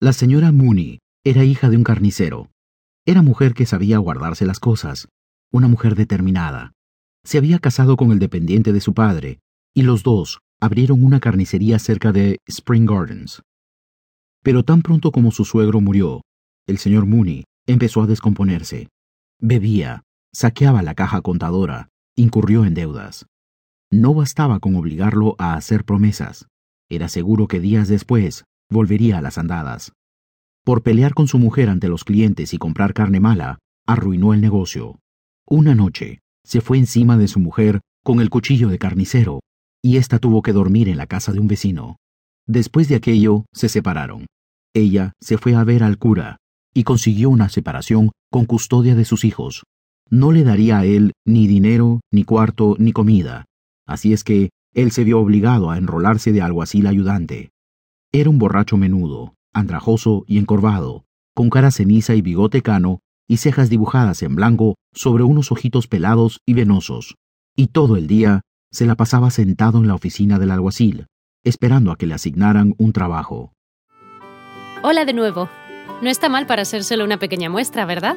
La señora Mooney era hija de un carnicero. Era mujer que sabía guardarse las cosas, una mujer determinada. Se había casado con el dependiente de su padre, y los dos abrieron una carnicería cerca de Spring Gardens. Pero tan pronto como su suegro murió, el señor Mooney empezó a descomponerse. Bebía, saqueaba la caja contadora, incurrió en deudas. No bastaba con obligarlo a hacer promesas. Era seguro que días después volvería a las andadas. Por pelear con su mujer ante los clientes y comprar carne mala, arruinó el negocio. Una noche, se fue encima de su mujer con el cuchillo de carnicero, y ésta tuvo que dormir en la casa de un vecino. Después de aquello, se separaron. Ella se fue a ver al cura, y consiguió una separación con custodia de sus hijos. No le daría a él ni dinero, ni cuarto, ni comida. Así es que él se vio obligado a enrolarse de alguacil ayudante. Era un borracho menudo, andrajoso y encorvado, con cara ceniza y bigote cano y cejas dibujadas en blanco sobre unos ojitos pelados y venosos, y todo el día se la pasaba sentado en la oficina del alguacil, esperando a que le asignaran un trabajo. Hola de nuevo. No está mal para solo una pequeña muestra, ¿verdad?